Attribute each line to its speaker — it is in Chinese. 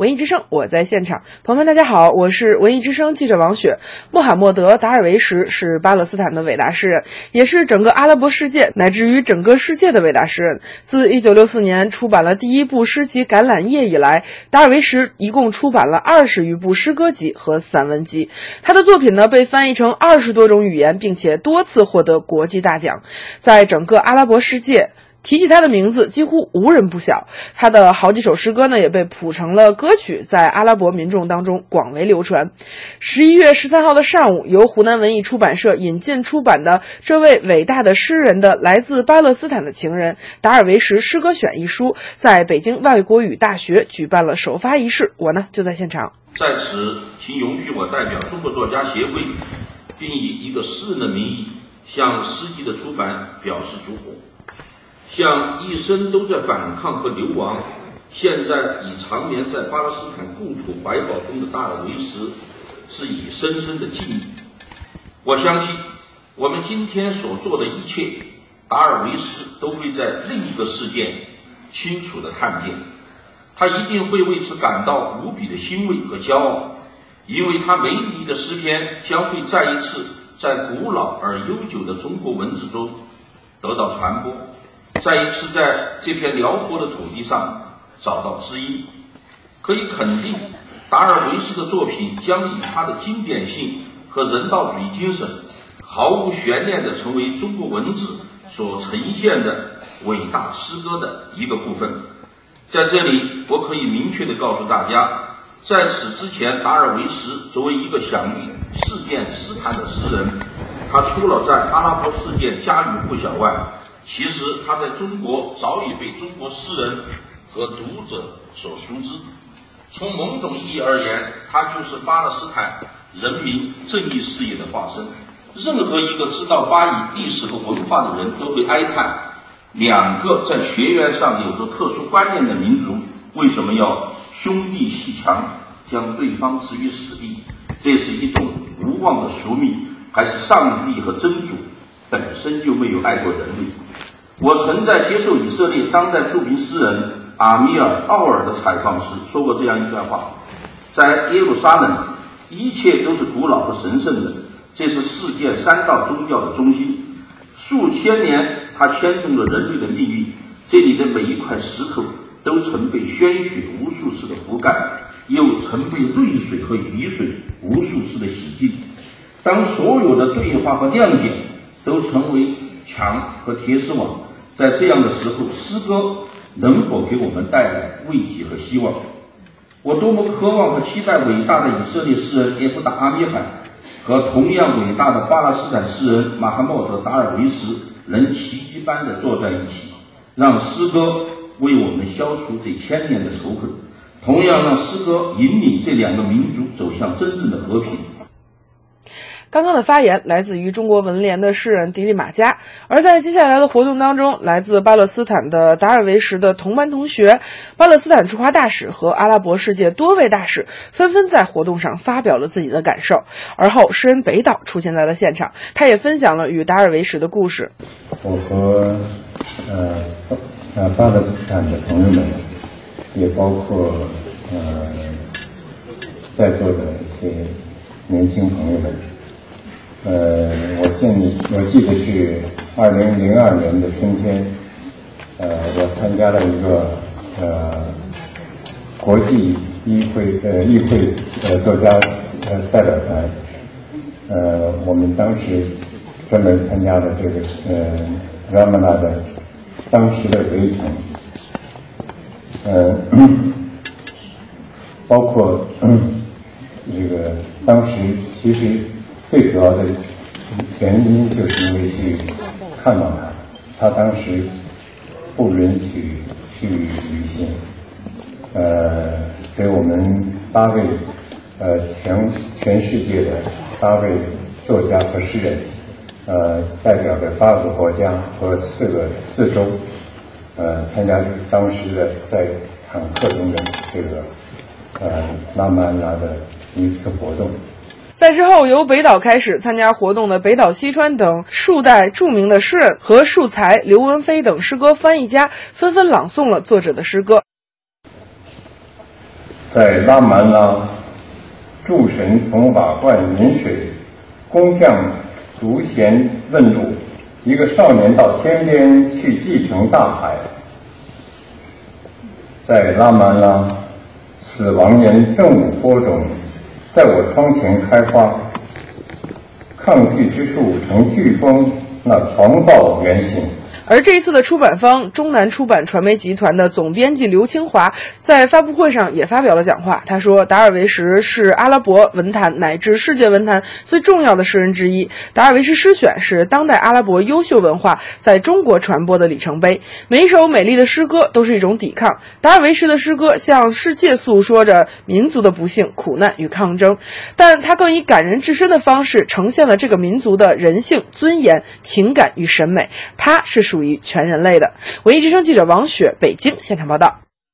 Speaker 1: 文艺之声，我在现场。朋友们，大家好，我是文艺之声记者王雪。穆罕默德·达尔维什是巴勒斯坦的伟大诗人，也是整个阿拉伯世界乃至于整个世界的伟大诗人。自1964年出版了第一部诗集《橄榄叶》以来，达尔维什一共出版了二十余部诗歌集和散文集。他的作品呢，被翻译成二十多种语言，并且多次获得国际大奖。在整个阿拉伯世界。提起他的名字，几乎无人不晓。他的好几首诗歌呢，也被谱成了歌曲，在阿拉伯民众当中广为流传。十一月十三号的上午，由湖南文艺出版社引进出版的这位伟大的诗人的来自巴勒斯坦的情人达尔维什诗歌选一书，在北京外国语大学举办了首发仪式。我呢就在现场。
Speaker 2: 在此，请允许我代表中国作家协会，并以一个诗人的名义，向诗集的出版表示祝贺。向一生都在反抗和流亡，现在已长眠在巴勒斯坦故土怀抱中的达尔维什，是以深深的敬意。我相信，我们今天所做的一切，达尔维什都会在另一个世界清楚的看见。他一定会为此感到无比的欣慰和骄傲，因为他美丽的诗篇将会再一次在古老而悠久的中国文字中得到传播。再一次在这片辽阔的土地上找到知音，可以肯定，达尔维斯的作品将以他的经典性和人道主义精神，毫无悬念地成为中国文字所呈现的伟大诗歌的一个部分。在这里，我可以明确地告诉大家，在此之前，达尔维什作为一个享誉世界诗坛的诗人，他除了在阿拉伯世界家喻户晓外，其实他在中国早已被中国诗人和读者所熟知。从某种意义而言，他就是巴勒斯坦人民正义事业的化身。任何一个知道巴以历史和文化的人都会哀叹：两个在学员上有着特殊观念的民族，为什么要兄弟阋墙，将对方置于死地？这是一种无望的宿命，还是上帝和真主本身就没有爱过人类？我曾在接受以色列当代著名诗人阿米尔·奥尔的采访时说过这样一段话：在耶路撒冷，一切都是古老和神圣的，这是世界三大宗教的中心。数千年，它牵动了人类的命运。这里的每一块石头都曾被鲜血无数次的覆盖，又曾被泪水和雨水无数次的洗净。当所有的对话和亮点都成为墙和铁丝网。在这样的时候，诗歌能否给我们带来慰藉和希望？我多么渴望和期待伟大的以色列诗人耶夫达阿米罕和同样伟大的巴勒斯坦诗人马哈默德达尔维什能奇迹般的坐在一起，让诗歌为我们消除这千年的仇恨，同样让诗歌引领这两个民族走向真正的和平。
Speaker 1: 刚刚的发言来自于中国文联的诗人迪丽马加，而在接下来的活动当中，来自巴勒斯坦的达尔维什的同班同学、巴勒斯坦驻华大使和阿拉伯世界多位大使纷纷在活动上发表了自己的感受。而后，诗人北岛出现在了现场，他也分享了与达尔维什的故事。
Speaker 3: 我和呃呃巴勒斯坦的朋友们，也包括呃在座的一些年轻朋友们。呃，我现我记得是二零零二年的春天，呃，我参加了一个呃国际议会呃议会呃作家呃代表团，呃，我们当时专门参加了这个呃拉曼拉的当时的围城，呃，包括这个当时其实。最主要的原因就是因为去看望他，他当时不允许去旅行，呃，给我们八位呃全全世界的八位作家和诗人，呃，代表的八个国家和四个四州，呃，参加当时的在坦克中的这个呃拉曼拉的一次活动。
Speaker 1: 在之后，由北岛开始参加活动的北岛西川等数代著名的诗人和树才刘文飞等诗歌翻译家纷纷朗诵了作者的诗歌。
Speaker 3: 在拉曼拉诸神从瓦罐饮水，攻向独贤问路。一个少年到天边去继承大海，在拉曼拉，死亡岩正午播种，在我窗前开花。抗拒之树成飓风，那狂暴原型。
Speaker 1: 而这一次的出版方中南出版传媒集团的总编辑刘清华在发布会上也发表了讲话。他说：“达尔维什是阿拉伯文坛乃至世界文坛最重要的诗人之一。达尔维什诗选是当代阿拉伯优秀文化在中国传播的里程碑。每一首美丽的诗歌都是一种抵抗。达尔维什的诗歌向世界诉说着民族的不幸、苦难与抗争，但他更以感人至深的方式呈现了这个民族的人性、尊严、情感与审美。他是属。”属于全人类的。文艺之声记者王雪北京现场报道。